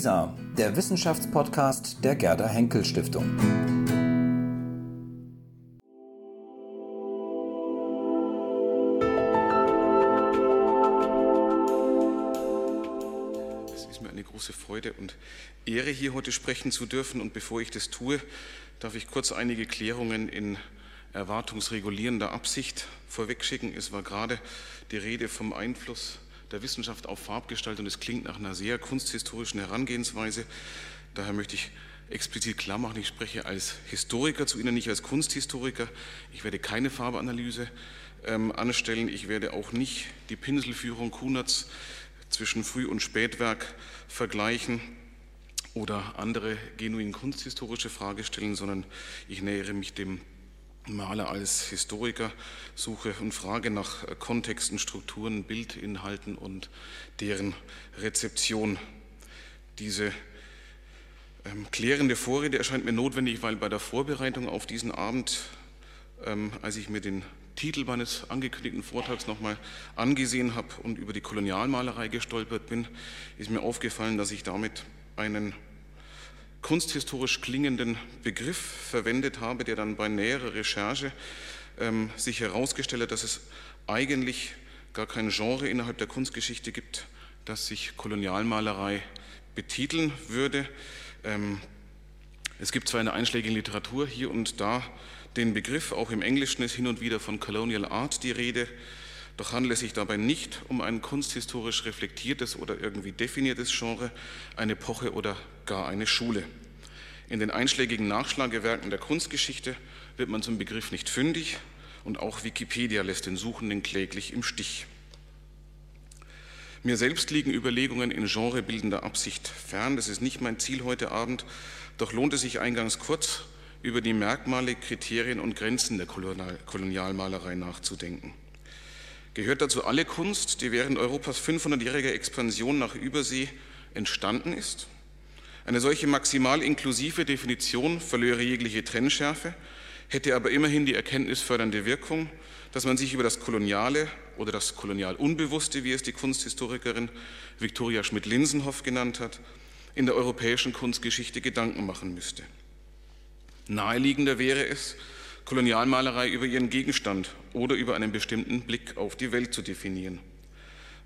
WISA, der Wissenschaftspodcast der Gerda Henkel Stiftung. Es ist mir eine große Freude und Ehre, hier heute sprechen zu dürfen. Und bevor ich das tue, darf ich kurz einige Klärungen in erwartungsregulierender Absicht vorwegschicken. Es war gerade die Rede vom Einfluss der Wissenschaft auf Farbgestaltung. Das klingt nach einer sehr kunsthistorischen Herangehensweise. Daher möchte ich explizit klar machen, ich spreche als Historiker zu Ihnen, nicht als Kunsthistoriker. Ich werde keine Farbeanalyse ähm, anstellen. Ich werde auch nicht die Pinselführung Kunerts zwischen Früh- und Spätwerk vergleichen oder andere genuin kunsthistorische Frage stellen, sondern ich nähere mich dem Maler als Historiker, suche und frage nach Kontexten, Strukturen, Bildinhalten und deren Rezeption. Diese ähm, klärende Vorrede erscheint mir notwendig, weil bei der Vorbereitung auf diesen Abend, ähm, als ich mir den Titel meines angekündigten Vortrags nochmal angesehen habe und über die Kolonialmalerei gestolpert bin, ist mir aufgefallen, dass ich damit einen kunsthistorisch klingenden Begriff verwendet habe, der dann bei näherer Recherche ähm, sich herausgestellt hat, dass es eigentlich gar kein Genre innerhalb der Kunstgeschichte gibt, das sich Kolonialmalerei betiteln würde. Ähm, es gibt zwar in der einschlägigen Literatur hier und da den Begriff, auch im Englischen ist hin und wieder von Colonial Art die Rede, doch handelt es sich dabei nicht um ein kunsthistorisch reflektiertes oder irgendwie definiertes Genre, eine Epoche oder gar eine Schule. In den einschlägigen Nachschlagewerken der Kunstgeschichte wird man zum Begriff nicht fündig und auch Wikipedia lässt den Suchenden kläglich im Stich. Mir selbst liegen Überlegungen in genrebildender Absicht fern. Das ist nicht mein Ziel heute Abend. Doch lohnt es sich eingangs kurz über die Merkmale, Kriterien und Grenzen der Kolonialmalerei nachzudenken. Gehört dazu alle Kunst, die während Europas 500-jähriger Expansion nach Übersee entstanden ist? Eine solche maximal inklusive Definition verlöre jegliche Trennschärfe, hätte aber immerhin die erkenntnisfördernde Wirkung, dass man sich über das Koloniale oder das Kolonialunbewusste, wie es die Kunsthistorikerin Viktoria Schmidt-Linsenhoff genannt hat, in der europäischen Kunstgeschichte Gedanken machen müsste. Naheliegender wäre es, Kolonialmalerei über ihren Gegenstand oder über einen bestimmten Blick auf die Welt zu definieren.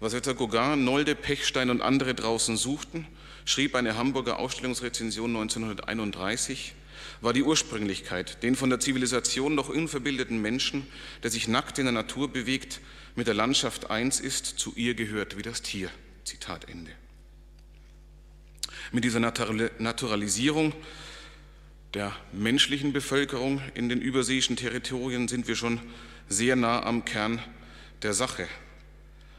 Was etwa Gauguin, Nolde, Pechstein und andere draußen suchten, schrieb eine Hamburger Ausstellungsrezension 1931, war die Ursprünglichkeit, den von der Zivilisation noch unverbildeten Menschen, der sich nackt in der Natur bewegt, mit der Landschaft eins ist, zu ihr gehört wie das Tier. Zitat Ende. Mit dieser Naturalisierung der menschlichen Bevölkerung in den überseeischen Territorien sind wir schon sehr nah am Kern der Sache.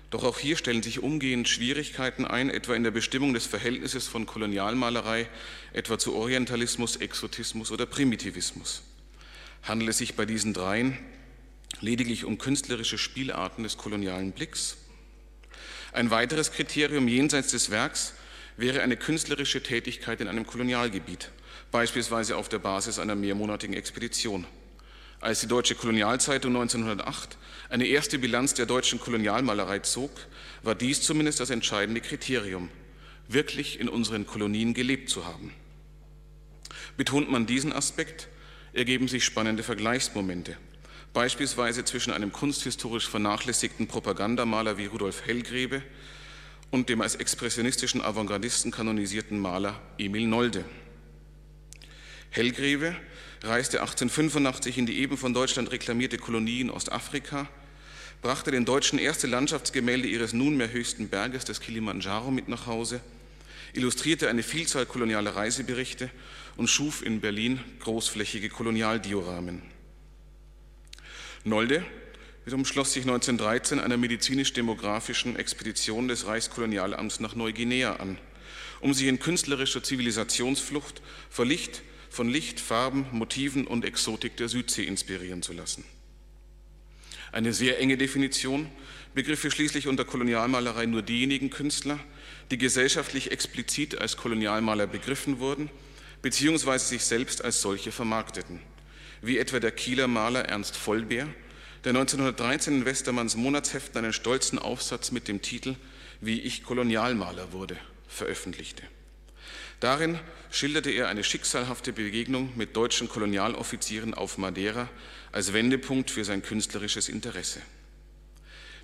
Doch auch hier stellen sich umgehend Schwierigkeiten ein, etwa in der Bestimmung des Verhältnisses von Kolonialmalerei, etwa zu Orientalismus, Exotismus oder Primitivismus. Handelt es sich bei diesen dreien lediglich um künstlerische Spielarten des kolonialen Blicks? Ein weiteres Kriterium jenseits des Werks wäre eine künstlerische Tätigkeit in einem Kolonialgebiet beispielsweise auf der Basis einer mehrmonatigen Expedition. Als die Deutsche Kolonialzeitung 1908 eine erste Bilanz der deutschen Kolonialmalerei zog, war dies zumindest das entscheidende Kriterium, wirklich in unseren Kolonien gelebt zu haben. Betont man diesen Aspekt, ergeben sich spannende Vergleichsmomente, beispielsweise zwischen einem kunsthistorisch vernachlässigten Propagandamaler wie Rudolf Hellgrebe und dem als expressionistischen Avantgardisten kanonisierten Maler Emil Nolde. Hellgreve reiste 1885 in die eben von Deutschland reklamierte Kolonie in Ostafrika, brachte den Deutschen erste Landschaftsgemälde ihres nunmehr höchsten Berges, des Kilimanjaro, mit nach Hause, illustrierte eine Vielzahl kolonialer Reiseberichte und schuf in Berlin großflächige Kolonialdioramen. Nolde wiederum schloss sich 1913 einer medizinisch-demografischen Expedition des Reichskolonialamts nach Neuguinea an, um sich in künstlerischer Zivilisationsflucht vor Licht, von Licht, Farben, Motiven und Exotik der Südsee inspirieren zu lassen. Eine sehr enge Definition begriff für schließlich unter Kolonialmalerei nur diejenigen Künstler, die gesellschaftlich explizit als Kolonialmaler begriffen wurden, beziehungsweise sich selbst als solche vermarkteten, wie etwa der Kieler Maler Ernst Vollbeer, der 1913 in Westermanns Monatsheften einen stolzen Aufsatz mit dem Titel Wie ich Kolonialmaler wurde veröffentlichte. Darin schilderte er eine schicksalhafte Begegnung mit deutschen Kolonialoffizieren auf Madeira als Wendepunkt für sein künstlerisches Interesse.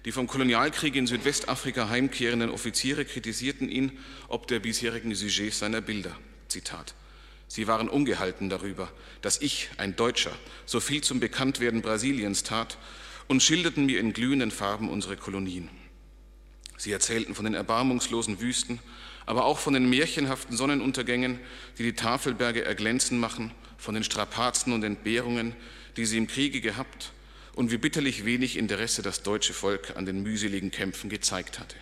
Die vom Kolonialkrieg in Südwestafrika heimkehrenden Offiziere kritisierten ihn ob der bisherigen Sujets seiner Bilder. Zitat. Sie waren ungehalten darüber, dass ich, ein Deutscher, so viel zum Bekanntwerden Brasiliens tat und schilderten mir in glühenden Farben unsere Kolonien. Sie erzählten von den erbarmungslosen Wüsten, aber auch von den märchenhaften Sonnenuntergängen, die die Tafelberge erglänzen machen, von den Strapazen und Entbehrungen, die sie im Kriege gehabt und wie bitterlich wenig Interesse das deutsche Volk an den mühseligen Kämpfen gezeigt hatte.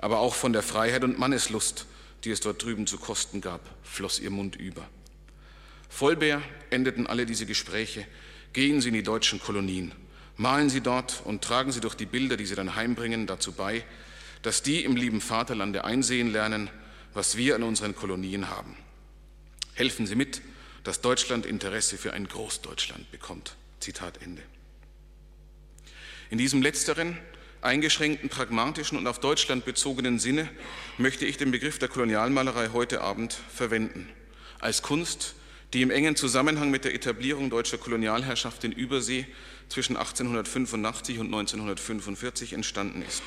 Aber auch von der Freiheit und Manneslust, die es dort drüben zu kosten gab, floss ihr Mund über. Vollbär endeten alle diese Gespräche. Gehen Sie in die deutschen Kolonien, malen Sie dort und tragen Sie durch die Bilder, die Sie dann heimbringen, dazu bei, dass die im lieben Vaterlande einsehen lernen, was wir an unseren Kolonien haben. Helfen Sie mit, dass Deutschland Interesse für ein Großdeutschland bekommt. Zitat Ende. In diesem letzteren, eingeschränkten, pragmatischen und auf Deutschland bezogenen Sinne möchte ich den Begriff der Kolonialmalerei heute Abend verwenden. Als Kunst, die im engen Zusammenhang mit der Etablierung deutscher Kolonialherrschaft in Übersee zwischen 1885 und 1945 entstanden ist.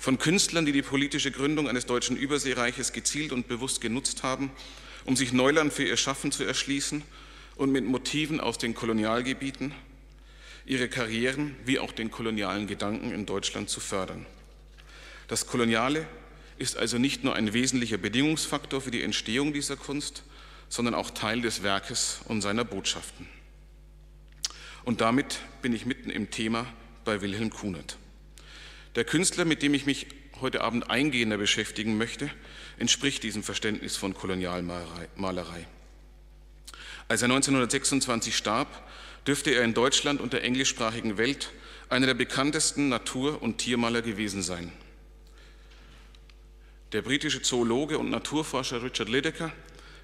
Von Künstlern, die die politische Gründung eines deutschen Überseereiches gezielt und bewusst genutzt haben, um sich Neuland für ihr Schaffen zu erschließen und mit Motiven aus den Kolonialgebieten ihre Karrieren wie auch den kolonialen Gedanken in Deutschland zu fördern. Das Koloniale ist also nicht nur ein wesentlicher Bedingungsfaktor für die Entstehung dieser Kunst, sondern auch Teil des Werkes und seiner Botschaften. Und damit bin ich mitten im Thema bei Wilhelm Kunert. Der Künstler, mit dem ich mich heute Abend eingehender beschäftigen möchte, entspricht diesem Verständnis von Kolonialmalerei. Als er 1926 starb, dürfte er in Deutschland und der englischsprachigen Welt einer der bekanntesten Natur- und Tiermaler gewesen sein. Der britische Zoologe und Naturforscher Richard Lydecker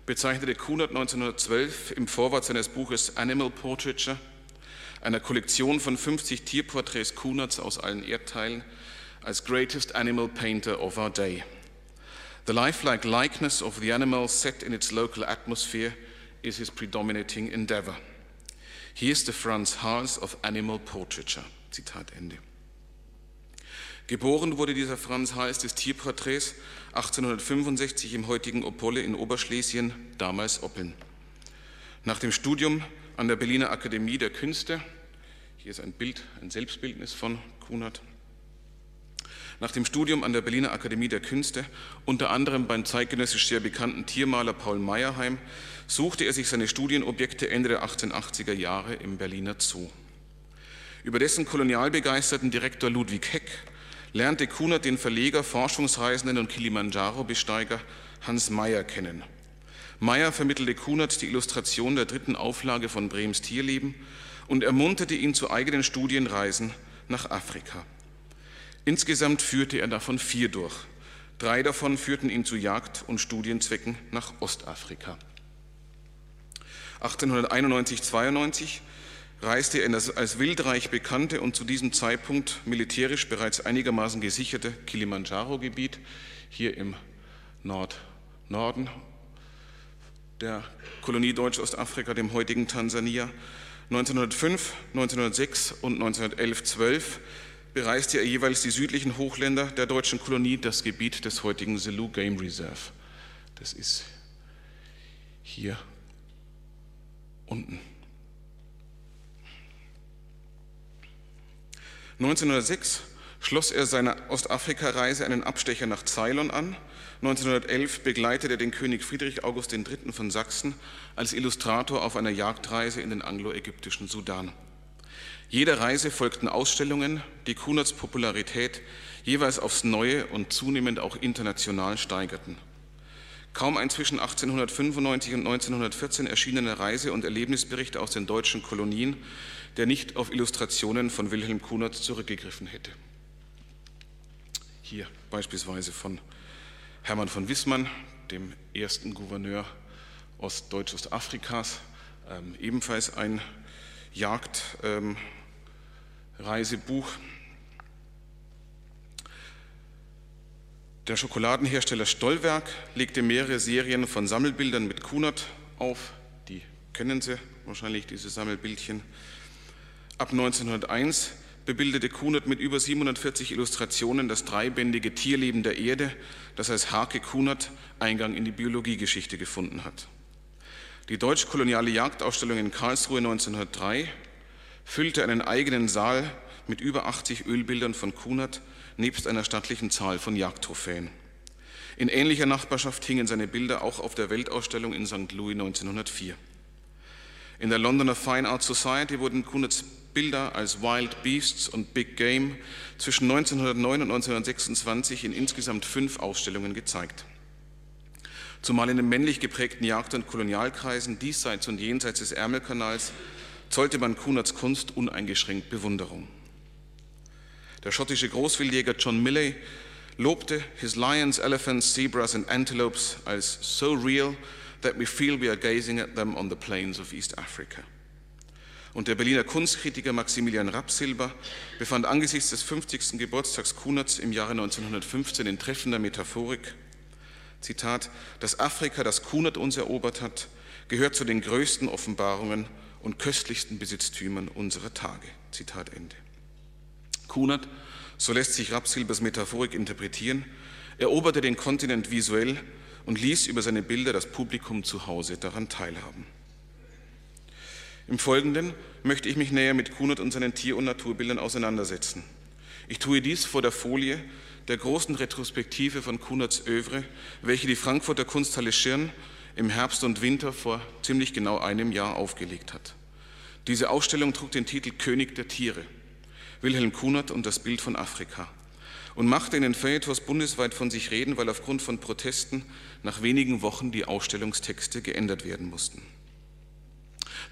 bezeichnete Kunert 1912 im Vorwort seines Buches Animal Portraiture, einer Kollektion von 50 Tierporträts Kunerts aus allen Erdteilen, als Greatest Animal Painter of our Day. The lifelike likeness of the animal set in its local atmosphere is his predominating endeavor. He is the Franz Hals of Animal Portraiture. Zitat Ende. Geboren wurde dieser Franz Hals des Tierporträts 1865 im heutigen Opolle in Oberschlesien, damals Oppeln. Nach dem Studium an der Berliner Akademie der Künste, hier ist ein Bild, ein Selbstbildnis von Kunert, nach dem Studium an der Berliner Akademie der Künste, unter anderem beim zeitgenössisch sehr bekannten Tiermaler Paul Meyerheim, suchte er sich seine Studienobjekte Ende der 1880er Jahre im Berliner Zoo. Über dessen kolonialbegeisterten Direktor Ludwig Heck lernte Kunert den Verleger, Forschungsreisenden und Kilimanjaro-Besteiger Hans Meyer kennen. Meyer vermittelte Kunert die Illustration der dritten Auflage von Brems Tierleben und ermunterte ihn zu eigenen Studienreisen nach Afrika. Insgesamt führte er davon vier durch. Drei davon führten ihn zu Jagd- und Studienzwecken nach Ostafrika. 1891-92 reiste er in das als Wildreich bekannte und zu diesem Zeitpunkt militärisch bereits einigermaßen gesicherte Kilimanjaro-Gebiet hier im Nordnorden der Kolonie Deutsch-Ostafrika, dem heutigen Tansania. 1905, 1906 und 1911-12 bereiste er jeweils die südlichen Hochländer der deutschen Kolonie, das Gebiet des heutigen Selous Game Reserve. Das ist hier unten. 1906 schloss er seiner Ostafrika-Reise einen Abstecher nach Ceylon an. 1911 begleitete er den König Friedrich August III. von Sachsen als Illustrator auf einer Jagdreise in den anglo-ägyptischen Sudan. Jeder Reise folgten Ausstellungen, die Kunerts Popularität jeweils aufs Neue und zunehmend auch international steigerten. Kaum ein zwischen 1895 und 1914 erschienener Reise- und Erlebnisbericht aus den deutschen Kolonien, der nicht auf Illustrationen von Wilhelm Kunert zurückgegriffen hätte. Hier beispielsweise von Hermann von Wissmann, dem ersten Gouverneur Ostdeutsch-Ostafrikas, ähm, ebenfalls ein Jagdreisebuch. Ähm, Der Schokoladenhersteller Stollwerk legte mehrere Serien von Sammelbildern mit Kunert auf. Die kennen Sie wahrscheinlich, diese Sammelbildchen. Ab 1901 bebildete Kunert mit über 740 Illustrationen das dreibändige Tierleben der Erde, das als Hake Kunert Eingang in die Biologiegeschichte gefunden hat. Die deutsch-koloniale Jagdausstellung in Karlsruhe 1903 füllte einen eigenen Saal mit über 80 Ölbildern von Kunert nebst einer stattlichen Zahl von Jagdtrophäen. In ähnlicher Nachbarschaft hingen seine Bilder auch auf der Weltausstellung in St. Louis 1904. In der Londoner Fine Art Society wurden Kunerts Bilder als Wild Beasts und Big Game zwischen 1909 und 1926 in insgesamt fünf Ausstellungen gezeigt. Zumal in den männlich geprägten Jagd- und Kolonialkreisen diesseits und jenseits des Ärmelkanals zollte man Kunerts Kunst uneingeschränkt Bewunderung. Der schottische Großwildjäger John Milley lobte his lions, elephants, zebras and antelopes als so real that we feel we are gazing at them on the plains of East Africa. Und der Berliner Kunstkritiker Maximilian Rapsilber befand angesichts des 50. Geburtstags Kunerts im Jahre 1915 in treffender Metaphorik, Zitat, dass Afrika, das Kunert uns erobert hat, gehört zu den größten Offenbarungen und köstlichsten Besitztümern unserer Tage. Zitat Ende. Kunert, so lässt sich Rapsilbers Metaphorik interpretieren, eroberte den Kontinent visuell und ließ über seine Bilder das Publikum zu Hause daran teilhaben. Im Folgenden möchte ich mich näher mit Kunert und seinen Tier- und Naturbildern auseinandersetzen. Ich tue dies vor der Folie der großen Retrospektive von Kunerts Övre, welche die Frankfurter Kunsthalle Schirn im Herbst und Winter vor ziemlich genau einem Jahr aufgelegt hat. Diese Ausstellung trug den Titel König der Tiere. Wilhelm Kunert und das Bild von Afrika und machte in den Feuilletons bundesweit von sich reden, weil aufgrund von Protesten nach wenigen Wochen die Ausstellungstexte geändert werden mussten.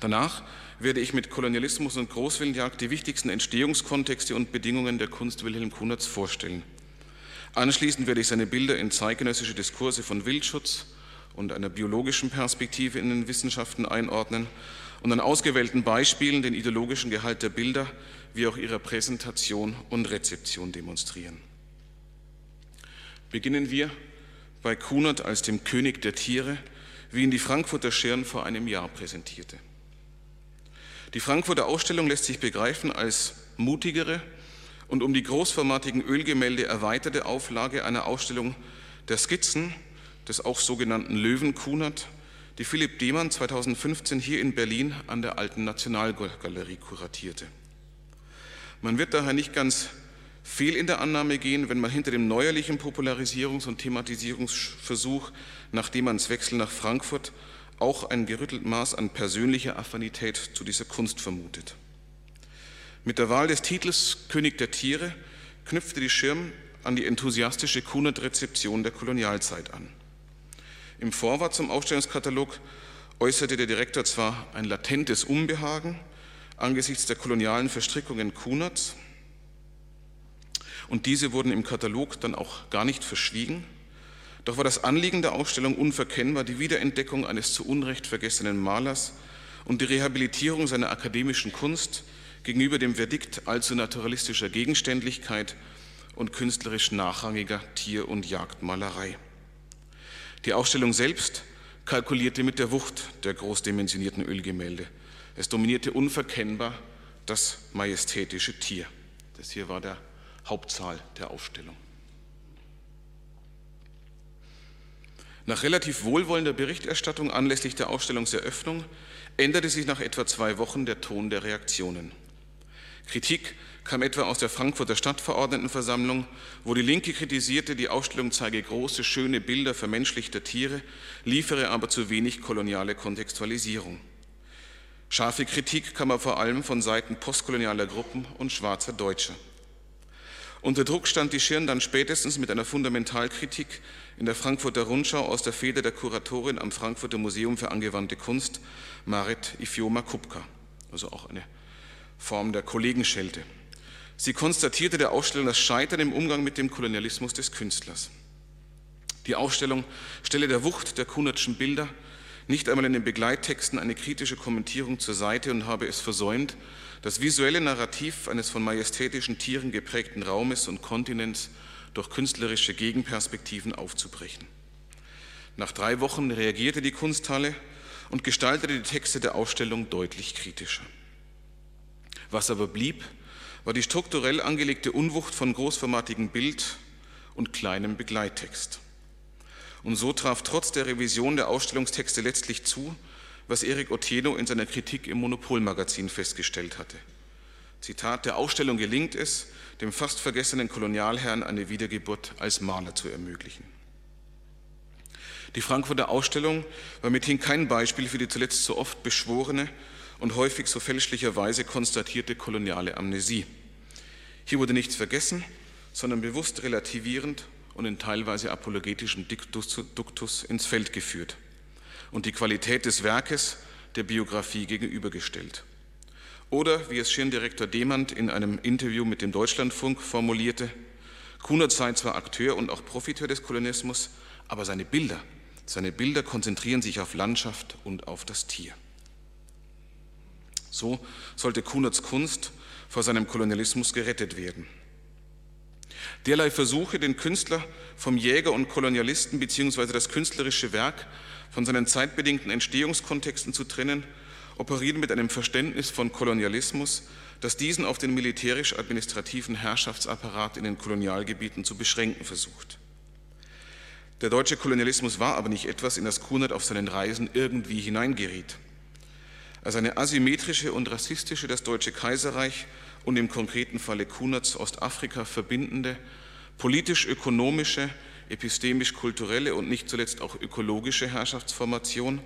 Danach werde ich mit Kolonialismus und Großwillenjagd die wichtigsten Entstehungskontexte und Bedingungen der Kunst Wilhelm Kunerts vorstellen. Anschließend werde ich seine Bilder in zeitgenössische Diskurse von Wildschutz und einer biologischen Perspektive in den Wissenschaften einordnen und an ausgewählten Beispielen den ideologischen Gehalt der Bilder wie auch ihrer Präsentation und Rezeption demonstrieren. Beginnen wir bei Kunert als dem König der Tiere, wie ihn die Frankfurter Schirn vor einem Jahr präsentierte. Die Frankfurter Ausstellung lässt sich begreifen als mutigere und um die großformatigen Ölgemälde erweiterte Auflage einer Ausstellung der Skizzen des auch sogenannten Löwen Kunert, die Philipp Demann 2015 hier in Berlin an der Alten Nationalgalerie kuratierte. Man wird daher nicht ganz fehl in der Annahme gehen, wenn man hinter dem neuerlichen Popularisierungs- und Thematisierungsversuch nach Demanns Wechsel nach Frankfurt auch ein gerüttelt Maß an persönlicher Affinität zu dieser Kunst vermutet. Mit der Wahl des Titels König der Tiere knüpfte die Schirm an die enthusiastische Kunert-Rezeption der Kolonialzeit an. Im Vorwort zum Ausstellungskatalog äußerte der Direktor zwar ein latentes Unbehagen, angesichts der kolonialen Verstrickungen Kunerts. Und diese wurden im Katalog dann auch gar nicht verschwiegen. Doch war das Anliegen der Ausstellung unverkennbar die Wiederentdeckung eines zu Unrecht vergessenen Malers und die Rehabilitierung seiner akademischen Kunst gegenüber dem Verdikt allzu naturalistischer Gegenständlichkeit und künstlerisch nachrangiger Tier- und Jagdmalerei. Die Ausstellung selbst kalkulierte mit der Wucht der großdimensionierten Ölgemälde. Es dominierte unverkennbar das majestätische Tier. Das hier war der Hauptsaal der Ausstellung. Nach relativ wohlwollender Berichterstattung anlässlich der Ausstellungseröffnung änderte sich nach etwa zwei Wochen der Ton der Reaktionen. Kritik kam etwa aus der Frankfurter Stadtverordnetenversammlung, wo die Linke kritisierte, die Ausstellung zeige große, schöne Bilder vermenschlichter Tiere, liefere aber zu wenig koloniale Kontextualisierung. Scharfe Kritik kam aber vor allem von Seiten postkolonialer Gruppen und schwarzer Deutscher. Unter Druck stand die Schirn dann spätestens mit einer Fundamentalkritik in der Frankfurter Rundschau aus der Feder der Kuratorin am Frankfurter Museum für angewandte Kunst, Marit Ifioma Kupka, also auch eine Form der Kollegenschelte. Sie konstatierte der Ausstellung das Scheitern im Umgang mit dem Kolonialismus des Künstlers. Die Ausstellung stelle der Wucht der Kunertschen Bilder nicht einmal in den Begleittexten eine kritische Kommentierung zur Seite und habe es versäumt, das visuelle Narrativ eines von majestätischen Tieren geprägten Raumes und Kontinents durch künstlerische Gegenperspektiven aufzubrechen. Nach drei Wochen reagierte die Kunsthalle und gestaltete die Texte der Ausstellung deutlich kritischer. Was aber blieb, war die strukturell angelegte Unwucht von großformatigem Bild und kleinem Begleittext. Und so traf trotz der Revision der Ausstellungstexte letztlich zu, was Erik Otieno in seiner Kritik im Monopolmagazin festgestellt hatte. Zitat, der Ausstellung gelingt es, dem fast vergessenen Kolonialherrn eine Wiedergeburt als Maler zu ermöglichen. Die Frankfurter Ausstellung war mithin kein Beispiel für die zuletzt so oft beschworene und häufig so fälschlicherweise konstatierte koloniale Amnesie. Hier wurde nichts vergessen, sondern bewusst relativierend und in teilweise apologetischem Duktus ins Feld geführt und die Qualität des Werkes der Biografie gegenübergestellt. Oder, wie es Schirndirektor Demand in einem Interview mit dem Deutschlandfunk formulierte, Kunert sei zwar Akteur und auch Profiteur des Kolonismus, aber seine Bilder, seine Bilder konzentrieren sich auf Landschaft und auf das Tier. So sollte Kunerts Kunst vor seinem Kolonialismus gerettet werden. Derlei Versuche, den Künstler vom Jäger und Kolonialisten bzw. das künstlerische Werk von seinen zeitbedingten Entstehungskontexten zu trennen, operieren mit einem Verständnis von Kolonialismus, das diesen auf den militärisch-administrativen Herrschaftsapparat in den Kolonialgebieten zu beschränken versucht. Der deutsche Kolonialismus war aber nicht etwas, in das Kunert auf seinen Reisen irgendwie hineingeriet. Als eine asymmetrische und rassistische das Deutsche Kaiserreich und im konkreten Falle Kunerts Ostafrika verbindende, politisch-ökonomische, epistemisch-kulturelle und nicht zuletzt auch ökologische Herrschaftsformation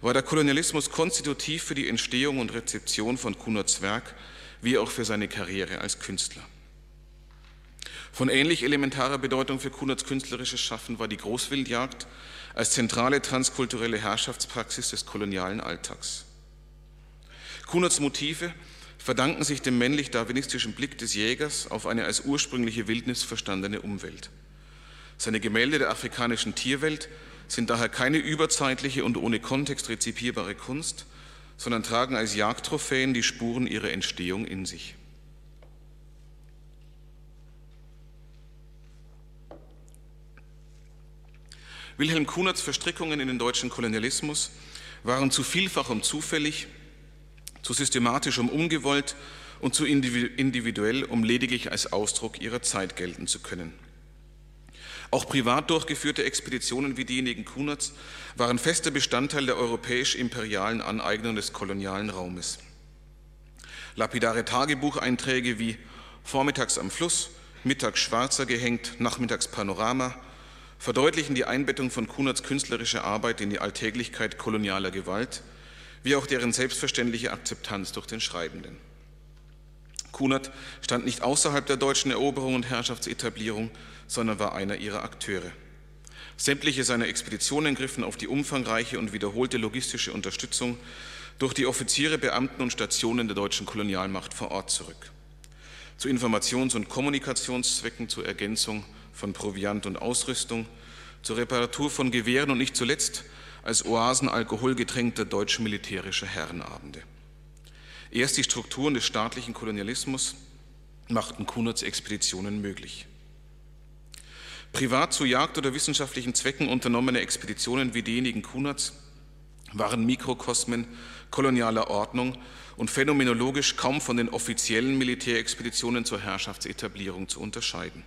war der Kolonialismus konstitutiv für die Entstehung und Rezeption von Kunerts Werk wie auch für seine Karriere als Künstler. Von ähnlich elementarer Bedeutung für Kunerts künstlerisches Schaffen war die Großwildjagd als zentrale transkulturelle Herrschaftspraxis des kolonialen Alltags. Kunerts Motive verdanken sich dem männlich-darwinistischen Blick des Jägers auf eine als ursprüngliche Wildnis verstandene Umwelt. Seine Gemälde der afrikanischen Tierwelt sind daher keine überzeitliche und ohne Kontext rezipierbare Kunst, sondern tragen als Jagdtrophäen die Spuren ihrer Entstehung in sich. Wilhelm Kunerts Verstrickungen in den deutschen Kolonialismus waren zu vielfach und zufällig zu systematisch, um ungewollt und zu individuell, um lediglich als Ausdruck ihrer Zeit gelten zu können. Auch privat durchgeführte Expeditionen wie diejenigen Kunerts waren fester Bestandteil der europäisch-imperialen Aneignung des kolonialen Raumes. Lapidare Tagebucheinträge wie Vormittags am Fluss, mittags Schwarzer gehängt, nachmittags Panorama verdeutlichen die Einbettung von Kunerts künstlerischer Arbeit in die Alltäglichkeit kolonialer Gewalt – wie auch deren selbstverständliche Akzeptanz durch den Schreibenden. Kunert stand nicht außerhalb der deutschen Eroberung und Herrschaftsetablierung, sondern war einer ihrer Akteure. Sämtliche seiner Expeditionen griffen auf die umfangreiche und wiederholte logistische Unterstützung durch die Offiziere, Beamten und Stationen der deutschen Kolonialmacht vor Ort zurück. Zu Informations- und Kommunikationszwecken, zur Ergänzung von Proviant und Ausrüstung, zur Reparatur von Gewehren und nicht zuletzt als Oasen alkoholgetränkter deutsch-militärischer Herrenabende. Erst die Strukturen des staatlichen Kolonialismus machten Kunerts Expeditionen möglich. Privat zu Jagd- oder wissenschaftlichen Zwecken unternommene Expeditionen wie diejenigen Kunerts waren Mikrokosmen kolonialer Ordnung und phänomenologisch kaum von den offiziellen Militärexpeditionen zur Herrschaftsetablierung zu unterscheiden.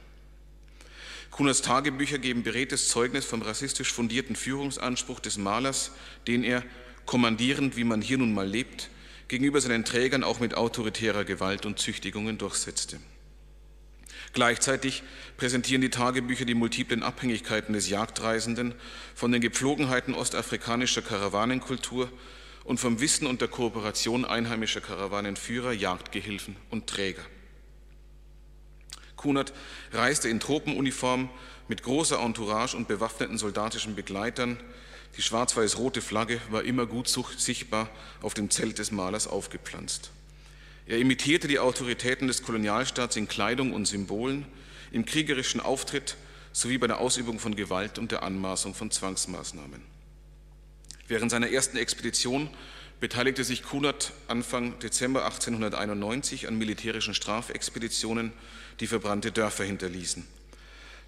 Kunerts Tagebücher geben beredtes Zeugnis vom rassistisch fundierten Führungsanspruch des Malers, den er, kommandierend, wie man hier nun mal lebt, gegenüber seinen Trägern auch mit autoritärer Gewalt und Züchtigungen durchsetzte. Gleichzeitig präsentieren die Tagebücher die multiplen Abhängigkeiten des Jagdreisenden von den Gepflogenheiten ostafrikanischer Karawanenkultur und vom Wissen und der Kooperation einheimischer Karawanenführer, Jagdgehilfen und Träger. Kunert reiste in Tropenuniform mit großer Entourage und bewaffneten soldatischen Begleitern. Die schwarz-weiß-rote Flagge war immer gut sichtbar auf dem Zelt des Malers aufgepflanzt. Er imitierte die Autoritäten des Kolonialstaats in Kleidung und Symbolen, im kriegerischen Auftritt sowie bei der Ausübung von Gewalt und der Anmaßung von Zwangsmaßnahmen. Während seiner ersten Expedition beteiligte sich Kunert Anfang Dezember 1891 an militärischen Strafexpeditionen die verbrannte Dörfer hinterließen.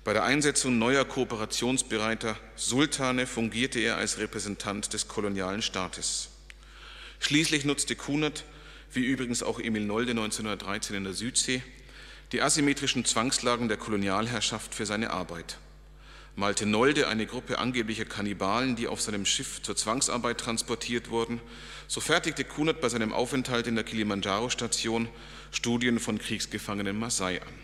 Bei der Einsetzung neuer kooperationsbereiter Sultane fungierte er als Repräsentant des kolonialen Staates. Schließlich nutzte Kunert, wie übrigens auch Emil Nolde 1913 in der Südsee, die asymmetrischen Zwangslagen der Kolonialherrschaft für seine Arbeit. Malte Nolde eine Gruppe angeblicher Kannibalen, die auf seinem Schiff zur Zwangsarbeit transportiert wurden, so fertigte Kunert bei seinem Aufenthalt in der Kilimanjaro-Station Studien von Kriegsgefangenen Maasai an.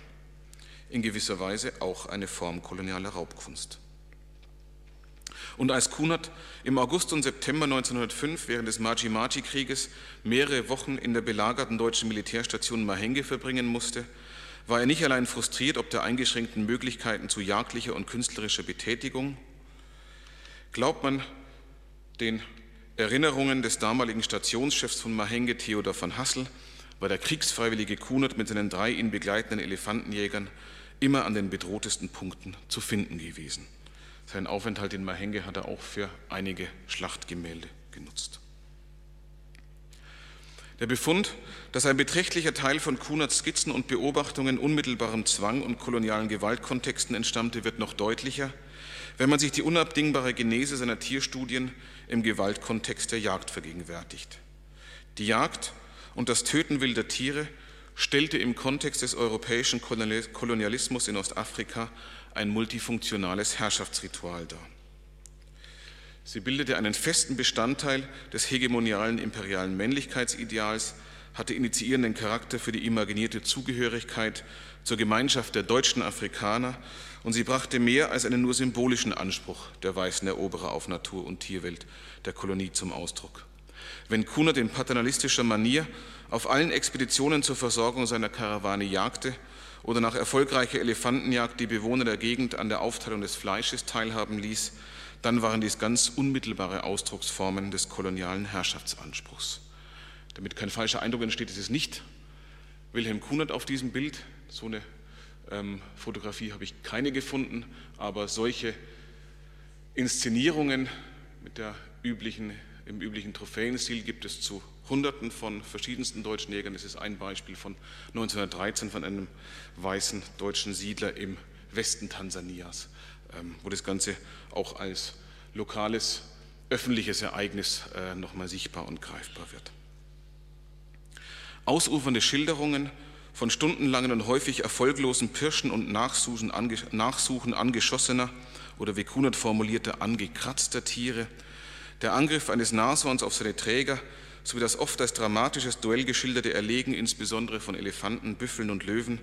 In gewisser Weise auch eine Form kolonialer Raubkunst. Und als Kunert im August und September 1905 während des Maji-Maji-Krieges mehrere Wochen in der belagerten deutschen Militärstation Mahenge verbringen musste, war er nicht allein frustriert ob der eingeschränkten Möglichkeiten zu jagdlicher und künstlerischer Betätigung. Glaubt man den Erinnerungen des damaligen Stationschefs von Mahenge, Theodor van Hassel, war der kriegsfreiwillige Kunert mit seinen drei ihn begleitenden Elefantenjägern immer an den bedrohtesten Punkten zu finden gewesen. Seinen Aufenthalt in Mahenge hat er auch für einige Schlachtgemälde genutzt. Der Befund, dass ein beträchtlicher Teil von Kunerts Skizzen und Beobachtungen unmittelbarem Zwang und kolonialen Gewaltkontexten entstammte, wird noch deutlicher, wenn man sich die unabdingbare Genese seiner Tierstudien im Gewaltkontext der Jagd vergegenwärtigt. Die Jagd und das Töten wilder Tiere stellte im Kontext des europäischen Kolonialismus in Ostafrika ein multifunktionales Herrschaftsritual dar. Sie bildete einen festen Bestandteil des hegemonialen imperialen Männlichkeitsideals, hatte initiierenden Charakter für die imaginierte Zugehörigkeit zur Gemeinschaft der deutschen Afrikaner und sie brachte mehr als einen nur symbolischen Anspruch der weißen Eroberer auf Natur und Tierwelt der Kolonie zum Ausdruck. Wenn Kunert in paternalistischer Manier auf allen Expeditionen zur Versorgung seiner Karawane jagte oder nach erfolgreicher Elefantenjagd die Bewohner der Gegend an der Aufteilung des Fleisches teilhaben ließ, dann waren dies ganz unmittelbare Ausdrucksformen des kolonialen Herrschaftsanspruchs. Damit kein falscher Eindruck entsteht, ist es nicht Wilhelm Kunert auf diesem Bild. So eine ähm, Fotografie habe ich keine gefunden, aber solche Inszenierungen mit der üblichen, im üblichen Trophäenstil gibt es zu Hunderten von verschiedensten deutschen Jägern. Das ist ein Beispiel von 1913 von einem weißen deutschen Siedler im Westen Tansanias. Ähm, wo das Ganze auch als lokales öffentliches Ereignis äh, nochmal sichtbar und greifbar wird. Ausufernde Schilderungen von stundenlangen und häufig erfolglosen Pirschen und Nachsuchen angeschossener oder wie Kunert formulierte, angekratzter Tiere, der Angriff eines Nashorns auf seine Träger sowie das oft als dramatisches Duell geschilderte Erlegen insbesondere von Elefanten, Büffeln und Löwen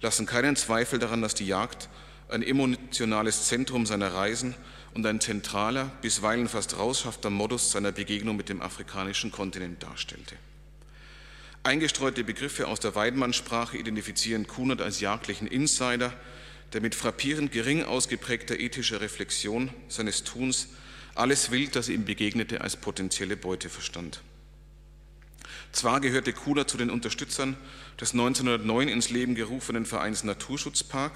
lassen keinen Zweifel daran, dass die Jagd ein emotionales Zentrum seiner Reisen und ein zentraler, bisweilen fast rauschhafter Modus seiner Begegnung mit dem afrikanischen Kontinent darstellte. Eingestreute Begriffe aus der Weidmann-Sprache identifizieren Kunert als jagdlichen Insider, der mit frappierend gering ausgeprägter ethischer Reflexion seines Tuns alles Wild, das ihm begegnete, als potenzielle Beute verstand. Zwar gehörte Kunert zu den Unterstützern des 1909 ins Leben gerufenen Vereins Naturschutzpark,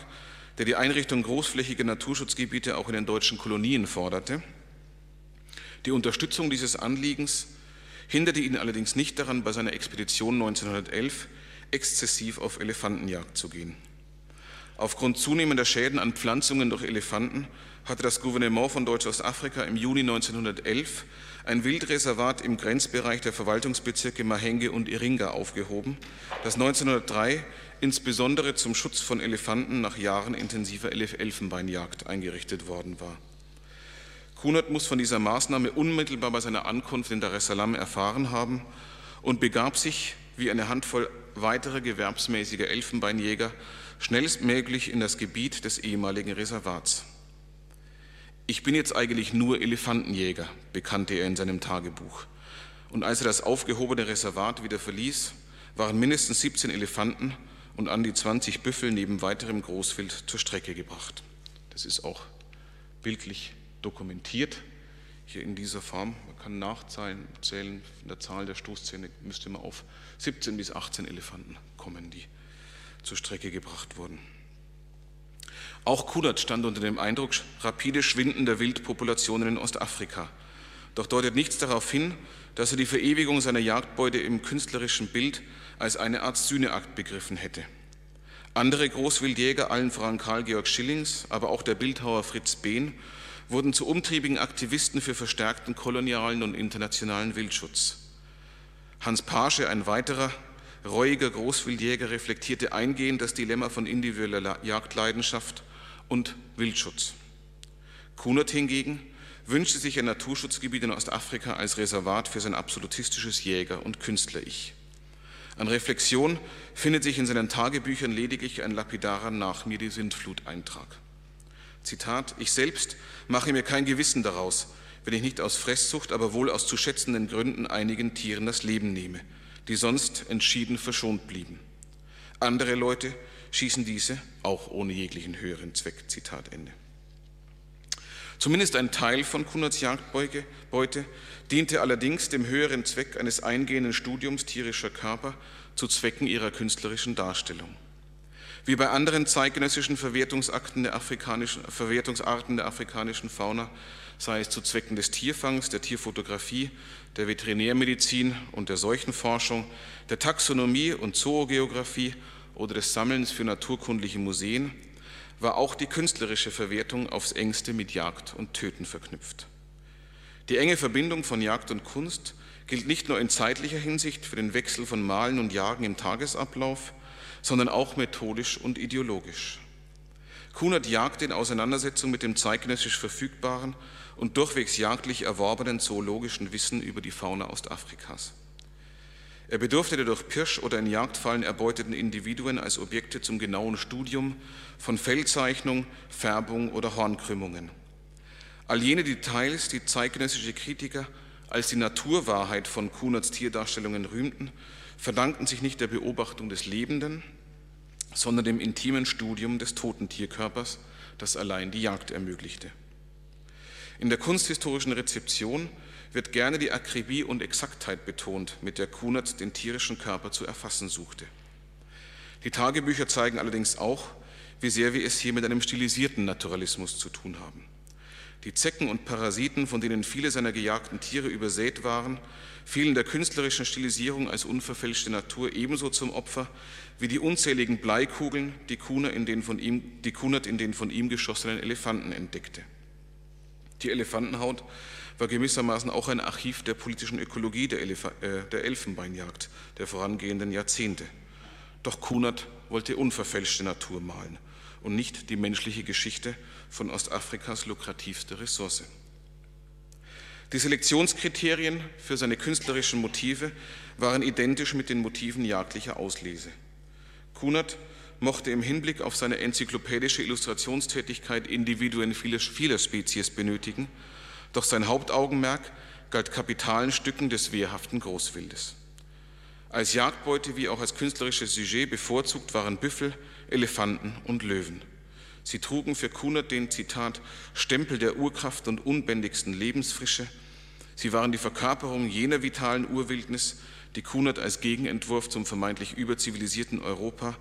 der die Einrichtung großflächiger Naturschutzgebiete auch in den deutschen Kolonien forderte. Die Unterstützung dieses Anliegens hinderte ihn allerdings nicht daran, bei seiner Expedition 1911 exzessiv auf Elefantenjagd zu gehen. Aufgrund zunehmender Schäden an Pflanzungen durch Elefanten hatte das Gouvernement von Deutsch-Ostafrika im Juni 1911 ein Wildreservat im Grenzbereich der Verwaltungsbezirke Mahenge und Iringa aufgehoben, das 1903 insbesondere zum Schutz von Elefanten nach Jahren intensiver Elfenbeinjagd eingerichtet worden war. Kunert muss von dieser Maßnahme unmittelbar bei seiner Ankunft in Dar es Salaam erfahren haben und begab sich, wie eine Handvoll weiterer gewerbsmäßiger Elfenbeinjäger, schnellstmöglich in das Gebiet des ehemaligen Reservats. Ich bin jetzt eigentlich nur Elefantenjäger, bekannte er in seinem Tagebuch. Und als er das aufgehobene Reservat wieder verließ, waren mindestens 17 Elefanten und an die 20 Büffel neben weiterem Großwild zur Strecke gebracht. Das ist auch bildlich dokumentiert hier in dieser Form. Man kann nachzählen, zählen, in der Zahl der Stoßzähne müsste man auf 17 bis 18 Elefanten kommen, die zur Strecke gebracht wurden. Auch Kunert stand unter dem Eindruck rapide schwindender Wildpopulationen in Ostafrika. Doch deutet nichts darauf hin, dass er die Verewigung seiner Jagdbeute im künstlerischen Bild als eine Art Sühneakt begriffen hätte. Andere Großwildjäger, allen voran Karl Georg Schillings, aber auch der Bildhauer Fritz Behn, wurden zu umtriebigen Aktivisten für verstärkten kolonialen und internationalen Wildschutz. Hans Pasche, ein weiterer reuiger Großwildjäger, reflektierte eingehend das Dilemma von individueller Jagdleidenschaft und Wildschutz. Kunert hingegen wünschte sich ein Naturschutzgebiet in Ostafrika als Reservat für sein absolutistisches Jäger- und Künstler-Ich. An Reflexion findet sich in seinen Tagebüchern lediglich ein lapidarer Nach mir die Sintflut-Eintrag. Zitat, ich selbst mache mir kein Gewissen daraus, wenn ich nicht aus Fresssucht, aber wohl aus zu schätzenden Gründen einigen Tieren das Leben nehme, die sonst entschieden verschont blieben. Andere Leute schießen diese auch ohne jeglichen höheren Zweck. Zitat Ende. Zumindest ein Teil von Kunerts Jagdbeute diente allerdings dem höheren Zweck eines eingehenden Studiums tierischer Körper zu Zwecken ihrer künstlerischen Darstellung. Wie bei anderen zeitgenössischen Verwertungsakten der afrikanischen, Verwertungsarten der afrikanischen Fauna, sei es zu Zwecken des Tierfangs, der Tierfotografie, der Veterinärmedizin und der Seuchenforschung, der Taxonomie und Zoogeographie oder des Sammelns für naturkundliche Museen, war auch die künstlerische Verwertung aufs engste mit Jagd und Töten verknüpft. Die enge Verbindung von Jagd und Kunst gilt nicht nur in zeitlicher Hinsicht für den Wechsel von Malen und Jagen im Tagesablauf, sondern auch methodisch und ideologisch. Kunert jagte in Auseinandersetzung mit dem zeitgenössisch verfügbaren und durchwegs jagdlich erworbenen zoologischen Wissen über die Fauna Ostafrikas. Er bedurfte der durch Pirsch oder in Jagdfallen erbeuteten Individuen als Objekte zum genauen Studium von Fellzeichnung, Färbung oder Hornkrümmungen. All jene Details, die zeitgenössische Kritiker als die Naturwahrheit von Kunerts Tierdarstellungen rühmten, verdankten sich nicht der Beobachtung des Lebenden, sondern dem intimen Studium des toten Tierkörpers, das allein die Jagd ermöglichte. In der kunsthistorischen Rezeption wird gerne die Akribie und Exaktheit betont, mit der Kunert den tierischen Körper zu erfassen suchte. Die Tagebücher zeigen allerdings auch, wie sehr wir es hier mit einem stilisierten Naturalismus zu tun haben. Die Zecken und Parasiten, von denen viele seiner gejagten Tiere übersät waren, fielen der künstlerischen Stilisierung als unverfälschte Natur ebenso zum Opfer wie die unzähligen Bleikugeln, die Kunert in den von ihm, die in den von ihm geschossenen Elefanten entdeckte. Die Elefantenhaut war gewissermaßen auch ein Archiv der politischen Ökologie der, Elef äh, der Elfenbeinjagd der vorangehenden Jahrzehnte. Doch Kunert wollte unverfälschte Natur malen und nicht die menschliche Geschichte von Ostafrikas lukrativste Ressource. Die Selektionskriterien für seine künstlerischen Motive waren identisch mit den Motiven jagdlicher Auslese. Kunert mochte im Hinblick auf seine enzyklopädische Illustrationstätigkeit Individuen vieler, vieler Spezies benötigen, doch sein Hauptaugenmerk galt kapitalen Stücken des wehrhaften Großwildes. Als Jagdbeute wie auch als künstlerisches Sujet bevorzugt waren Büffel, Elefanten und Löwen. Sie trugen für Kunert den, Zitat, Stempel der Urkraft und unbändigsten Lebensfrische. Sie waren die Verkörperung jener vitalen Urwildnis, die Kunert als Gegenentwurf zum vermeintlich überzivilisierten Europa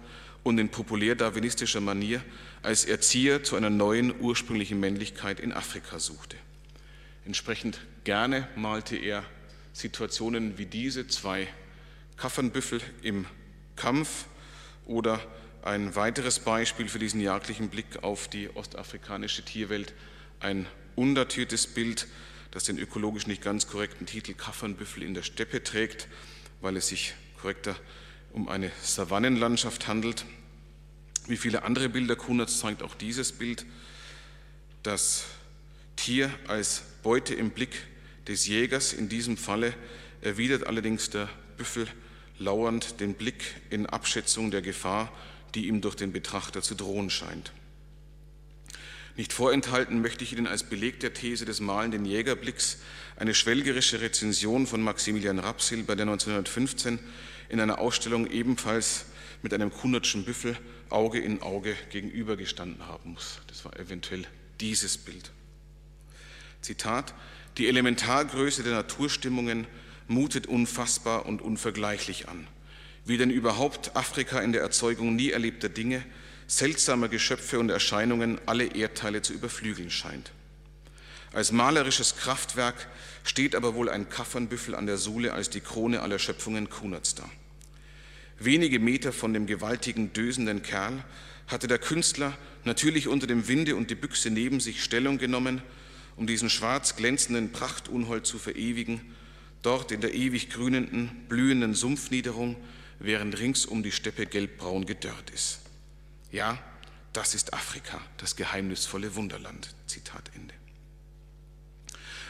und in populär-darwinistischer Manier als Erzieher zu einer neuen ursprünglichen Männlichkeit in Afrika suchte. Entsprechend gerne malte er Situationen wie diese, zwei Kaffernbüffel im Kampf oder ein weiteres Beispiel für diesen jagdlichen Blick auf die ostafrikanische Tierwelt, ein undatiertes Bild, das den ökologisch nicht ganz korrekten Titel Kaffernbüffel in der Steppe trägt, weil es sich korrekter um eine Savannenlandschaft handelt. Wie viele andere Bilder Kunerts zeigt auch dieses Bild das Tier als Beute im Blick des Jägers. In diesem Falle erwidert allerdings der Büffel lauernd den Blick in Abschätzung der Gefahr, die ihm durch den Betrachter zu drohen scheint. Nicht vorenthalten möchte ich Ihnen als Beleg der These des malenden Jägerblicks eine schwelgerische Rezension von Maximilian Rapsil, bei der 1915 in einer Ausstellung ebenfalls mit einem Kunertschen Büffel Auge in Auge gegenübergestanden haben muss. Das war eventuell dieses Bild. Zitat, die Elementargröße der Naturstimmungen mutet unfassbar und unvergleichlich an. Wie denn überhaupt Afrika in der Erzeugung nie erlebter Dinge, seltsamer Geschöpfe und Erscheinungen alle Erdteile zu überflügeln scheint. Als malerisches Kraftwerk steht aber wohl ein Kaffernbüffel an der Sohle als die Krone aller Schöpfungen Kunerts da. Wenige Meter von dem gewaltigen, dösenden Kerl hatte der Künstler natürlich unter dem Winde und die Büchse neben sich Stellung genommen, um diesen schwarz glänzenden Prachtunhold zu verewigen, dort in der ewig grünenden, blühenden Sumpfniederung, während rings um die Steppe gelbbraun gedörrt ist. Ja, das ist Afrika, das geheimnisvolle Wunderland. Zitat Ende.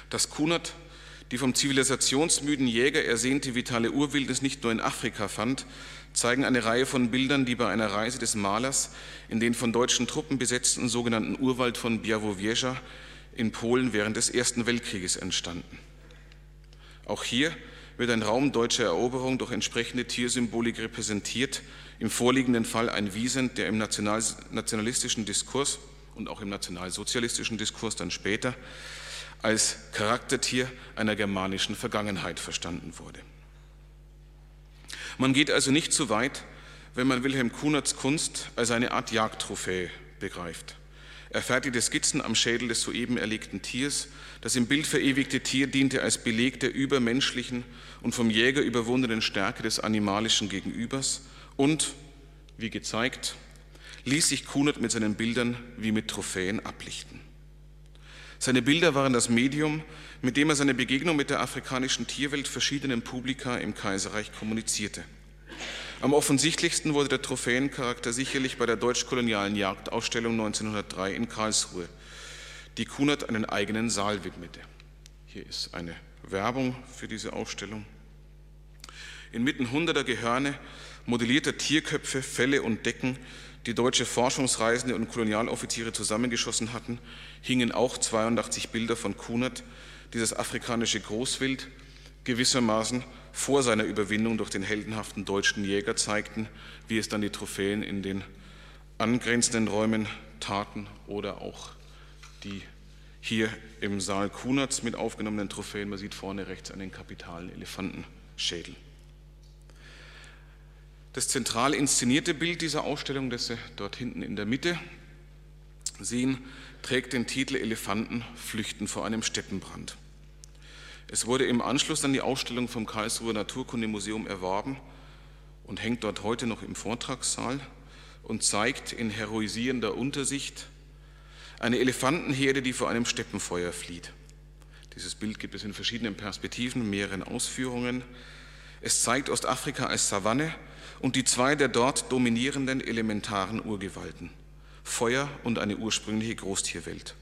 Dass Kunert die vom zivilisationsmüden Jäger ersehnte vitale Urwildnis nicht nur in Afrika fand, zeigen eine Reihe von Bildern, die bei einer Reise des Malers in den von deutschen Truppen besetzten sogenannten Urwald von Białowieża in Polen während des Ersten Weltkrieges entstanden. Auch hier wird ein Raum deutscher Eroberung durch entsprechende Tiersymbolik repräsentiert, im vorliegenden Fall ein Wiesent, der im nationalistischen Diskurs und auch im nationalsozialistischen Diskurs dann später als Charaktertier einer germanischen Vergangenheit verstanden wurde. Man geht also nicht zu weit, wenn man Wilhelm Kunerts Kunst als eine Art Jagdtrophäe begreift. Er fertigte Skizzen am Schädel des soeben erlegten Tiers. Das im Bild verewigte Tier diente als Beleg der übermenschlichen und vom Jäger überwundenen Stärke des animalischen Gegenübers und, wie gezeigt, ließ sich Kunert mit seinen Bildern wie mit Trophäen ablichten. Seine Bilder waren das Medium, mit dem er seine Begegnung mit der afrikanischen Tierwelt verschiedenen Publika im Kaiserreich kommunizierte. Am offensichtlichsten wurde der Trophäencharakter sicherlich bei der deutsch-kolonialen Jagdausstellung 1903 in Karlsruhe, die Kunert einen eigenen Saal widmete. Hier ist eine Werbung für diese Ausstellung. Inmitten hunderter Gehörne, modellierter Tierköpfe, Felle und Decken die deutsche Forschungsreisende und Kolonialoffiziere zusammengeschossen hatten, hingen auch 82 Bilder von Kunert, die das afrikanische Großwild gewissermaßen vor seiner Überwindung durch den heldenhaften deutschen Jäger zeigten, wie es dann die Trophäen in den angrenzenden Räumen taten oder auch die hier im Saal Kunerts mit aufgenommenen Trophäen. Man sieht vorne rechts einen kapitalen Elefantenschädel. Das zentral inszenierte Bild dieser Ausstellung, das Sie dort hinten in der Mitte sehen, trägt den Titel Elefanten flüchten vor einem Steppenbrand. Es wurde im Anschluss an die Ausstellung vom Karlsruher Naturkundemuseum erworben und hängt dort heute noch im Vortragssaal und zeigt in heroisierender Untersicht eine Elefantenherde, die vor einem Steppenfeuer flieht. Dieses Bild gibt es in verschiedenen Perspektiven, mehreren Ausführungen. Es zeigt Ostafrika als Savanne und die zwei der dort dominierenden elementaren Urgewalten, Feuer und eine ursprüngliche Großtierwelt.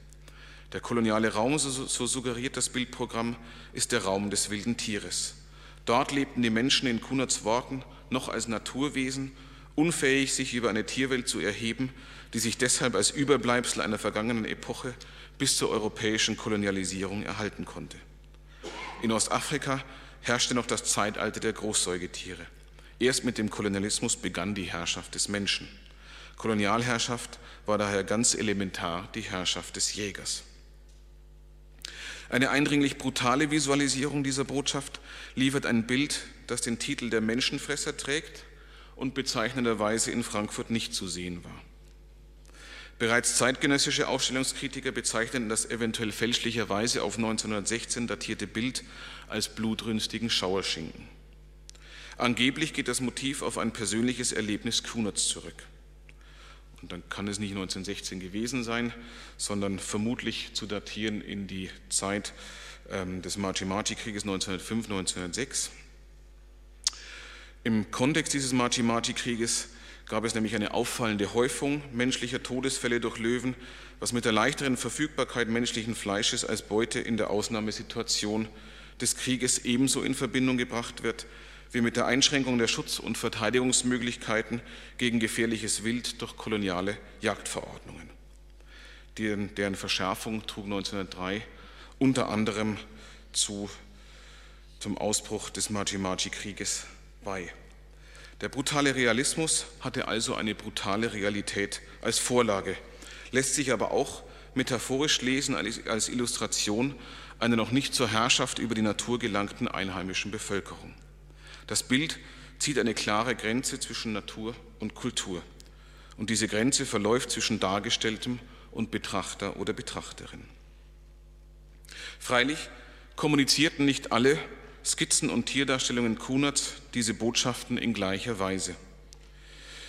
Der koloniale Raum, so, suggeriert das Bildprogramm, ist der Raum des wilden Tieres. Dort lebten die Menschen in Kunerts Worten noch als Naturwesen, unfähig, sich über eine Tierwelt zu erheben, die sich deshalb als Überbleibsel einer vergangenen Epoche bis zur europäischen Kolonialisierung erhalten konnte. In Ostafrika herrschte noch das Zeitalter der Großsäugetiere. Erst mit dem Kolonialismus begann die Herrschaft des Menschen. Kolonialherrschaft war daher ganz elementar die Herrschaft des Jägers. Eine eindringlich brutale Visualisierung dieser Botschaft liefert ein Bild, das den Titel der Menschenfresser trägt und bezeichnenderweise in Frankfurt nicht zu sehen war. Bereits zeitgenössische Ausstellungskritiker bezeichneten das eventuell fälschlicherweise auf 1916 datierte Bild als blutrünstigen Schauerschinken. Angeblich geht das Motiv auf ein persönliches Erlebnis Kunerts zurück. Und dann kann es nicht 1916 gewesen sein, sondern vermutlich zu datieren in die Zeit ähm, des Marchi-Marchi-Krieges 1905, 1906. Im Kontext dieses Marchi-Marchi-Krieges gab es nämlich eine auffallende Häufung menschlicher Todesfälle durch Löwen, was mit der leichteren Verfügbarkeit menschlichen Fleisches als Beute in der Ausnahmesituation des Krieges ebenso in Verbindung gebracht wird wie mit der Einschränkung der Schutz- und Verteidigungsmöglichkeiten gegen gefährliches Wild durch koloniale Jagdverordnungen. Deren, deren Verschärfung trug 1903 unter anderem zu, zum Ausbruch des Maji-Maji-Krieges bei. Der brutale Realismus hatte also eine brutale Realität als Vorlage, lässt sich aber auch metaphorisch lesen als Illustration einer noch nicht zur Herrschaft über die Natur gelangten einheimischen Bevölkerung. Das Bild zieht eine klare Grenze zwischen Natur und Kultur. Und diese Grenze verläuft zwischen Dargestelltem und Betrachter oder Betrachterin. Freilich kommunizierten nicht alle Skizzen und Tierdarstellungen Kunerts diese Botschaften in gleicher Weise.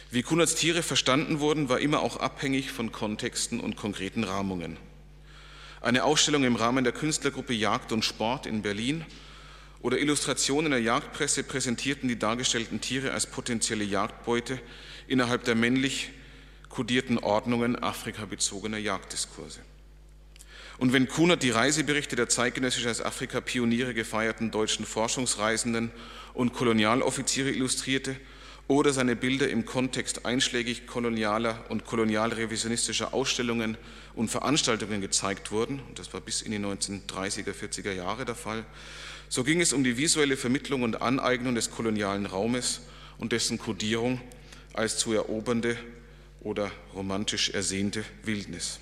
Wie Kunerts Tiere verstanden wurden, war immer auch abhängig von Kontexten und konkreten Rahmungen. Eine Ausstellung im Rahmen der Künstlergruppe Jagd und Sport in Berlin oder Illustrationen der Jagdpresse präsentierten die dargestellten Tiere als potenzielle Jagdbeute innerhalb der männlich kodierten Ordnungen afrikabezogener Jagddiskurse. Und wenn Kunert die Reiseberichte der zeitgenössisch als Afrika-Pioniere gefeierten deutschen Forschungsreisenden und Kolonialoffiziere illustrierte oder seine Bilder im Kontext einschlägig kolonialer und kolonialrevisionistischer Ausstellungen und Veranstaltungen gezeigt wurden, und das war bis in die 1930er, 40er Jahre der Fall, so ging es um die visuelle Vermittlung und Aneignung des kolonialen Raumes und dessen Kodierung als zu erobernde oder romantisch ersehnte Wildnis.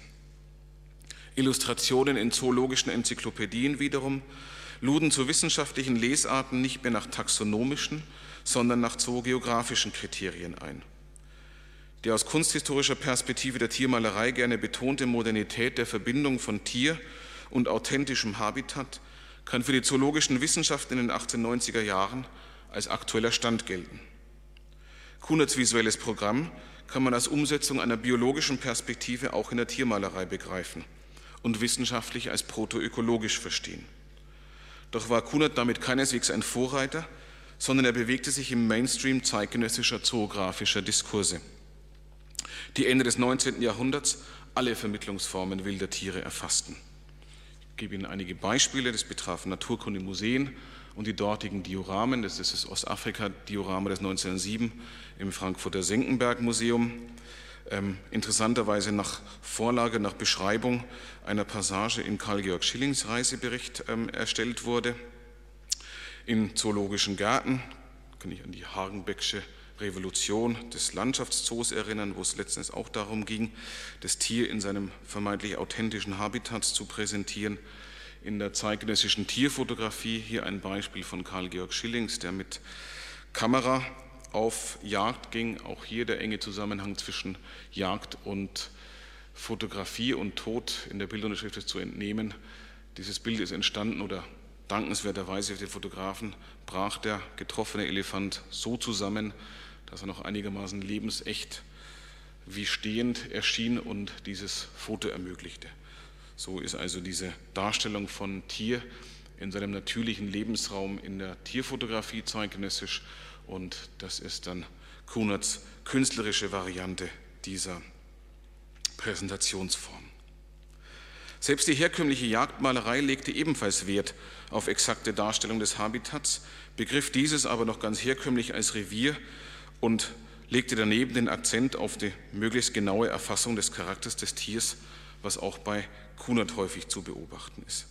Illustrationen in zoologischen Enzyklopädien wiederum luden zu wissenschaftlichen Lesarten nicht mehr nach taxonomischen, sondern nach zoogeografischen Kriterien ein. Die aus kunsthistorischer Perspektive der Tiermalerei gerne betonte Modernität der Verbindung von Tier und authentischem Habitat kann für die zoologischen Wissenschaften in den 1890er Jahren als aktueller Stand gelten. Kunerts visuelles Programm kann man als Umsetzung einer biologischen Perspektive auch in der Tiermalerei begreifen und wissenschaftlich als protoökologisch verstehen. Doch war Kunert damit keineswegs ein Vorreiter, sondern er bewegte sich im Mainstream zeitgenössischer zoografischer Diskurse, die Ende des 19. Jahrhunderts alle Vermittlungsformen wilder Tiere erfassten. Ich gebe Ihnen einige Beispiele, das betraf Naturkundemuseen und die dortigen Dioramen. Das ist das Ostafrika-Diorama des 1907 im Frankfurter Senckenberg-Museum. Ähm, interessanterweise nach Vorlage, nach Beschreibung einer Passage in Karl-Georg Schillings Reisebericht ähm, erstellt wurde. In zoologischen Gärten kann ich an die Hagenbecksche Revolution des Landschaftszoos erinnern, wo es letztens auch darum ging, das Tier in seinem vermeintlich authentischen Habitat zu präsentieren. In der zeitgenössischen Tierfotografie hier ein Beispiel von Karl-Georg Schillings, der mit Kamera auf Jagd ging. Auch hier der enge Zusammenhang zwischen Jagd und Fotografie und Tod in der Bildunterschrift ist zu entnehmen. Dieses Bild ist entstanden oder dankenswerterweise für den Fotografen brach der getroffene Elefant so zusammen, dass er noch einigermaßen lebensecht wie stehend erschien und dieses Foto ermöglichte. So ist also diese Darstellung von Tier in seinem natürlichen Lebensraum in der Tierfotografie zeitgenössisch und das ist dann Kunerts künstlerische Variante dieser Präsentationsform. Selbst die herkömmliche Jagdmalerei legte ebenfalls Wert auf exakte Darstellung des Habitats, begriff dieses aber noch ganz herkömmlich als Revier und legte daneben den Akzent auf die möglichst genaue Erfassung des Charakters des Tiers, was auch bei Kunert häufig zu beobachten ist.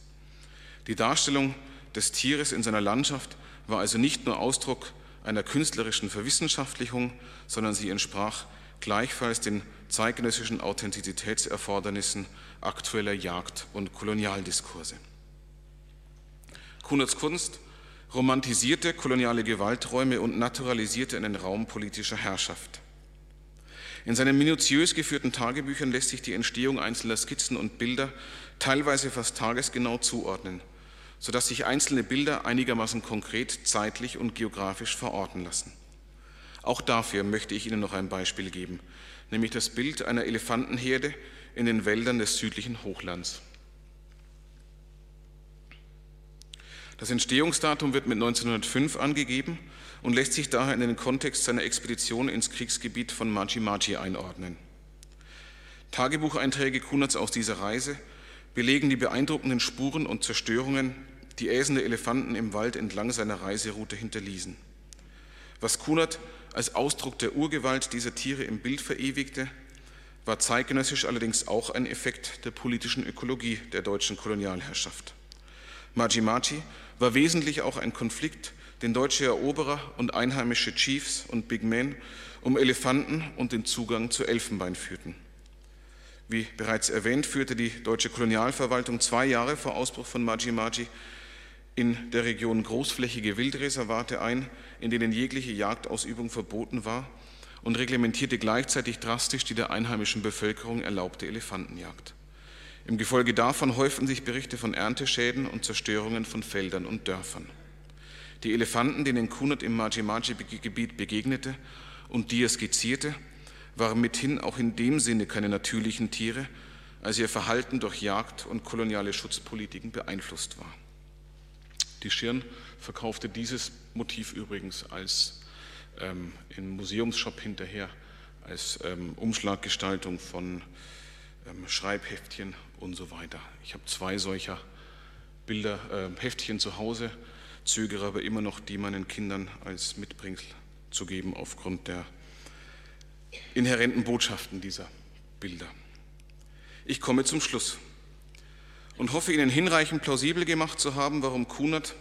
Die Darstellung des Tieres in seiner Landschaft war also nicht nur Ausdruck einer künstlerischen Verwissenschaftlichung, sondern sie entsprach gleichfalls den zeitgenössischen Authentizitätserfordernissen aktueller Jagd- und Kolonialdiskurse. Kunerts Kunst romantisierte koloniale Gewalträume und naturalisierte einen Raum politischer Herrschaft. In seinen minutiös geführten Tagebüchern lässt sich die Entstehung einzelner Skizzen und Bilder teilweise fast tagesgenau zuordnen – sodass sich einzelne Bilder einigermaßen konkret zeitlich und geografisch verorten lassen. Auch dafür möchte ich Ihnen noch ein Beispiel geben, nämlich das Bild einer Elefantenherde in den Wäldern des südlichen Hochlands. Das Entstehungsdatum wird mit 1905 angegeben und lässt sich daher in den Kontext seiner Expedition ins Kriegsgebiet von Maji Maji einordnen. Tagebucheinträge Kunerts aus dieser Reise belegen die beeindruckenden Spuren und Zerstörungen, die äsende Elefanten im Wald entlang seiner Reiseroute hinterließen. Was Kunert als Ausdruck der Urgewalt dieser Tiere im Bild verewigte, war zeitgenössisch allerdings auch ein Effekt der politischen Ökologie der deutschen Kolonialherrschaft. Maji Maji war wesentlich auch ein Konflikt, den deutsche Eroberer und einheimische Chiefs und Big Men um Elefanten und den Zugang zu Elfenbein führten. Wie bereits erwähnt, führte die deutsche Kolonialverwaltung zwei Jahre vor Ausbruch von Maji Maji in der Region großflächige Wildreservate ein, in denen jegliche Jagdausübung verboten war und reglementierte gleichzeitig drastisch die der einheimischen Bevölkerung erlaubte Elefantenjagd. Im Gefolge davon häuften sich Berichte von Ernteschäden und Zerstörungen von Feldern und Dörfern. Die Elefanten, denen Kunert im Maji-Maji-Gebiet begegnete, und die er skizzierte, waren mithin auch in dem Sinne keine natürlichen Tiere, als ihr Verhalten durch Jagd und koloniale Schutzpolitiken beeinflusst war. Die Schirn verkaufte dieses Motiv übrigens als ähm, im Museumsshop hinterher als ähm, Umschlaggestaltung von ähm, Schreibheftchen und so weiter. Ich habe zwei solcher Bilder, äh, Heftchen zu Hause, zögere aber immer noch, die meinen Kindern als Mitbringsel zu geben aufgrund der inhärenten Botschaften dieser Bilder. Ich komme zum Schluss und hoffe Ihnen hinreichend plausibel gemacht zu haben, warum Kunert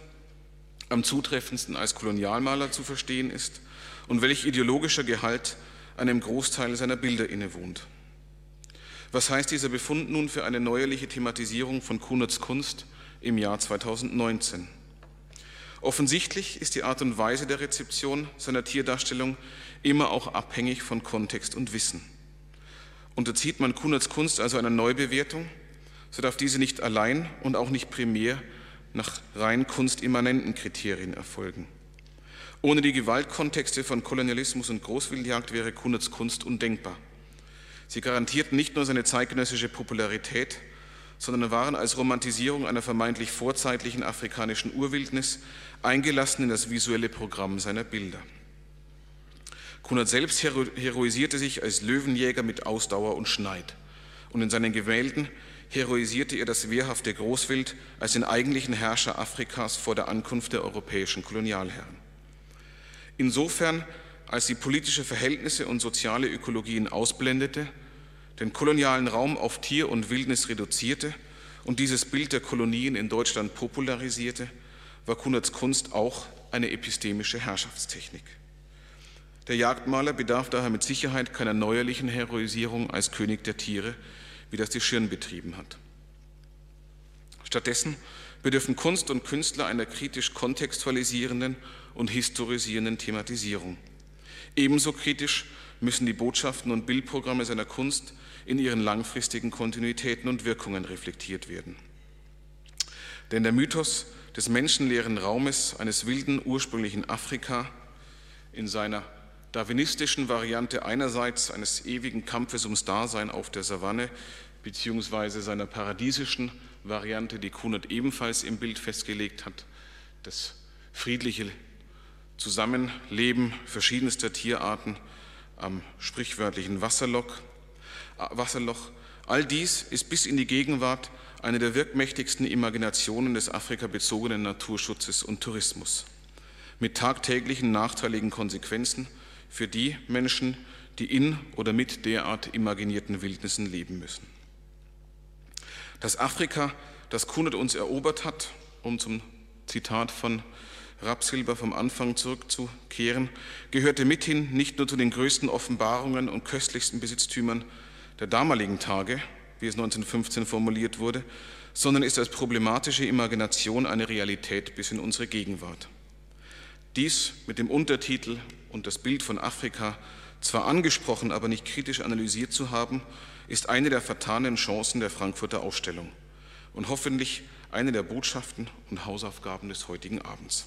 am zutreffendsten als Kolonialmaler zu verstehen ist und welch ideologischer Gehalt einem Großteil seiner Bilder innewohnt. Was heißt dieser Befund nun für eine neuerliche Thematisierung von Kunerts Kunst im Jahr 2019? Offensichtlich ist die Art und Weise der Rezeption seiner Tierdarstellung immer auch abhängig von Kontext und Wissen. Unterzieht man Kunerts Kunst also einer Neubewertung, so darf diese nicht allein und auch nicht primär nach rein kunstimmanenten Kriterien erfolgen. Ohne die Gewaltkontexte von Kolonialismus und Großwildjagd wäre Kunerts Kunst undenkbar. Sie garantierten nicht nur seine zeitgenössische Popularität, sondern waren als Romantisierung einer vermeintlich vorzeitlichen afrikanischen Urwildnis eingelassen in das visuelle Programm seiner Bilder. Kunert selbst heroisierte sich als Löwenjäger mit Ausdauer und Schneid. Und in seinen Gemälden heroisierte er das wehrhafte Großwild als den eigentlichen Herrscher Afrikas vor der Ankunft der europäischen Kolonialherren. Insofern, als sie politische Verhältnisse und soziale Ökologien ausblendete, den kolonialen Raum auf Tier und Wildnis reduzierte und dieses Bild der Kolonien in Deutschland popularisierte, war Kunerts Kunst auch eine epistemische Herrschaftstechnik. Der Jagdmaler bedarf daher mit Sicherheit keiner neuerlichen Heroisierung als König der Tiere, wie das die Schirn betrieben hat. Stattdessen bedürfen Kunst und Künstler einer kritisch kontextualisierenden und historisierenden Thematisierung. Ebenso kritisch müssen die Botschaften und Bildprogramme seiner Kunst in ihren langfristigen Kontinuitäten und Wirkungen reflektiert werden. Denn der Mythos des menschenleeren Raumes eines wilden ursprünglichen Afrika in seiner darwinistischen Variante einerseits eines ewigen Kampfes ums Dasein auf der Savanne beziehungsweise seiner paradiesischen Variante, die Kunert ebenfalls im Bild festgelegt hat, das friedliche Zusammenleben verschiedenster Tierarten am sprichwörtlichen Wasserloch. Wasserloch. All dies ist bis in die Gegenwart eine der wirkmächtigsten Imaginationen des afrikabezogenen Naturschutzes und Tourismus, mit tagtäglichen nachteiligen Konsequenzen für die Menschen, die in oder mit derart imaginierten Wildnissen leben müssen. Das Afrika, das Kunert uns erobert hat, um zum Zitat von Rapsilber vom Anfang zurückzukehren, gehörte mithin nicht nur zu den größten Offenbarungen und köstlichsten Besitztümern der damaligen Tage, wie es 1915 formuliert wurde, sondern ist als problematische Imagination eine Realität bis in unsere Gegenwart. Dies mit dem Untertitel und das Bild von Afrika zwar angesprochen, aber nicht kritisch analysiert zu haben, ist eine der vertanen Chancen der Frankfurter Ausstellung und hoffentlich eine der Botschaften und Hausaufgaben des heutigen Abends.